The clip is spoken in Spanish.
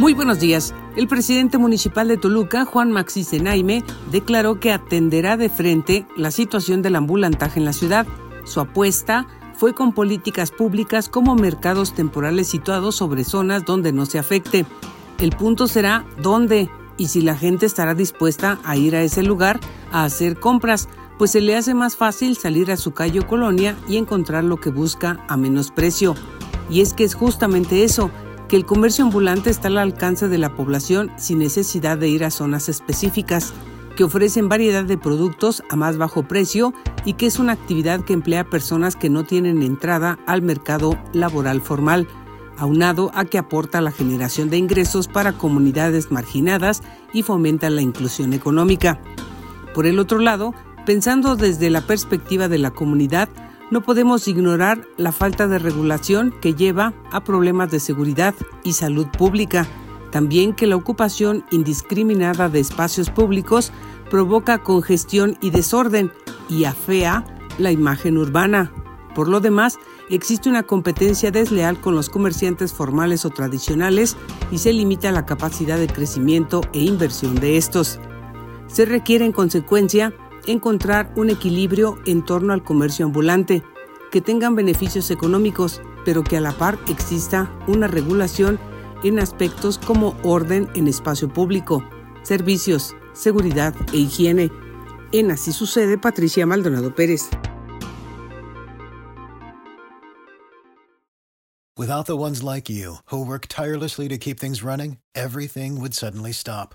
Muy buenos días. El presidente municipal de Toluca, Juan Maxi Zenaime, declaró que atenderá de frente la situación del ambulantaje en la ciudad. Su apuesta fue con políticas públicas como mercados temporales situados sobre zonas donde no se afecte. El punto será dónde y si la gente estará dispuesta a ir a ese lugar a hacer compras, pues se le hace más fácil salir a su calle o colonia y encontrar lo que busca a menos precio. Y es que es justamente eso, que el comercio ambulante está al alcance de la población sin necesidad de ir a zonas específicas, que ofrecen variedad de productos a más bajo precio y que es una actividad que emplea personas que no tienen entrada al mercado laboral formal, aunado a que aporta la generación de ingresos para comunidades marginadas y fomenta la inclusión económica. Por el otro lado, pensando desde la perspectiva de la comunidad, no podemos ignorar la falta de regulación que lleva a problemas de seguridad y salud pública. También que la ocupación indiscriminada de espacios públicos provoca congestión y desorden y afea la imagen urbana. Por lo demás, existe una competencia desleal con los comerciantes formales o tradicionales y se limita la capacidad de crecimiento e inversión de estos. Se requiere en consecuencia encontrar un equilibrio en torno al comercio ambulante, que tengan beneficios económicos, pero que a la par exista una regulación en aspectos como orden en espacio público, servicios, seguridad e higiene. En Así sucede Patricia Maldonado Pérez. Without the ones like you, who work tirelessly to keep things running, everything would suddenly stop.